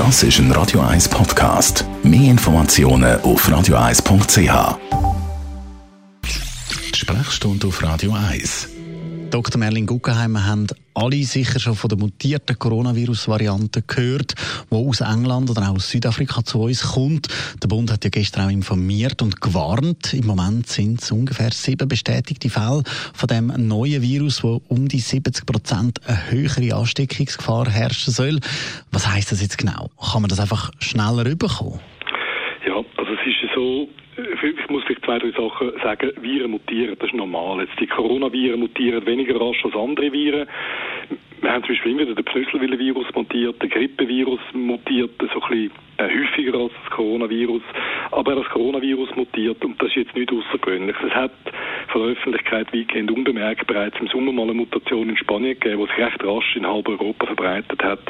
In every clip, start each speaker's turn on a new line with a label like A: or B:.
A: Das ist ein Radio 1 Podcast. Mehr Informationen auf radio1.ch. Sprechstunde auf Radio 1.
B: Dr. Merlin Guggenheim, wir haben alle sicher schon von der mutierten Coronavirus-Variante gehört, die aus England oder auch aus Südafrika zu uns kommt. Der Bund hat ja gestern auch informiert und gewarnt. Im Moment sind es ungefähr sieben bestätigte Fälle von dem neuen Virus, wo um die 70 Prozent eine höhere Ansteckungsgefahr herrschen soll. Was heißt das jetzt genau? Kann man das einfach schneller rüberkommen?
C: Ja, also es ist so, ich muss vielleicht zwei, drei Sachen sagen. Viren mutieren, das ist normal. Jetzt die Coronaviren mutieren weniger rasch als andere Viren. Wir haben zum Beispiel immer wieder den Pflüsselwillenvirus mutiert, der Grippevirus mutiert so ein bisschen äh, häufiger als das Coronavirus. Aber das Coronavirus mutiert und das ist jetzt nicht außergewöhnlich. Es hat von der Öffentlichkeit weitgehend unbemerkt bereits im Sommer mal eine Mutation in Spanien gegeben, die sich recht rasch in halb Europa verbreitet hat.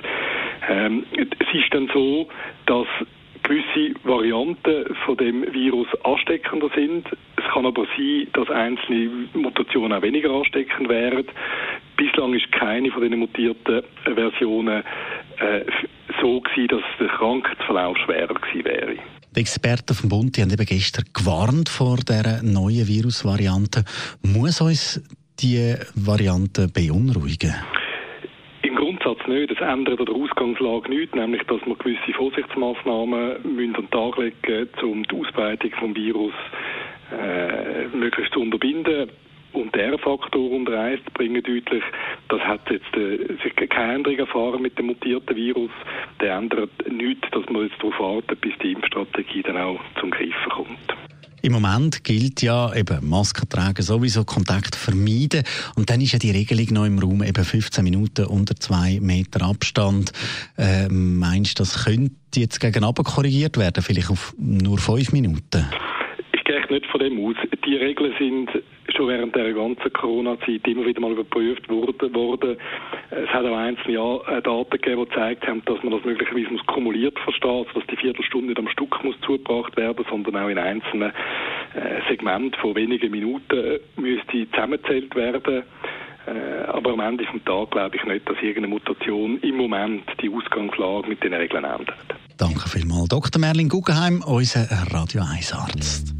C: Ähm, es ist dann so, dass gewisse Varianten von dem Virus ansteckender sind. Es kann aber sein, dass einzelne Mutationen auch weniger ansteckend wären. Bislang ist keine von den mutierten Versionen äh, so gewesen, dass der Krankheitsverlauf schwerer gewesen wäre.
B: Die Experten vom Bund die haben eben gestern gewarnt vor der neuen Virusvariante. Muss uns die Variante beunruhigen?
C: Grundsatz nicht. Es ändert an der Ausgangslage nichts, nämlich dass wir gewisse Vorsichtsmaßnahmen müssen an den Tag legen um die Ausbreitung des Virus äh, möglichst zu unterbinden. Und der Faktor unter eins bringen deutlich, das hat jetzt äh, sich keine Änderung erfahren mit dem mutierten Virus. Der ändert nichts, dass man jetzt darauf warten, bis die Impfstrategie dann auch zum Greifen kommt.
B: Im Moment gilt ja eben Masken tragen sowieso, Kontakt vermeiden. Und dann ist ja die Regelung noch im Raum eben 15 Minuten unter zwei Meter Abstand. Äh, meinst du, das könnte jetzt gegen korrigiert werden, vielleicht auf nur fünf Minuten?
C: Ich gehe nicht von dem aus. Die Regeln sind schon während der ganzen Corona-Zeit immer wieder mal überprüft worden. Es hat auch einzelne äh, Daten gegeben, die gezeigt haben, dass man das möglicherweise muss kumuliert verstehen, also dass die Viertelstunde nicht am Stück muss zugebracht werden, sondern auch in einzelnen äh, Segmenten von wenigen Minuten äh, müsste zusammengezählt werden. Aber am Ende des Tages glaube ich nicht, dass irgendeine Mutation im Moment die Ausgangslage mit den Regeln ändert.
B: Danke vielmals. Dr. Merlin Guggenheim, unser Radio 1 Arzt.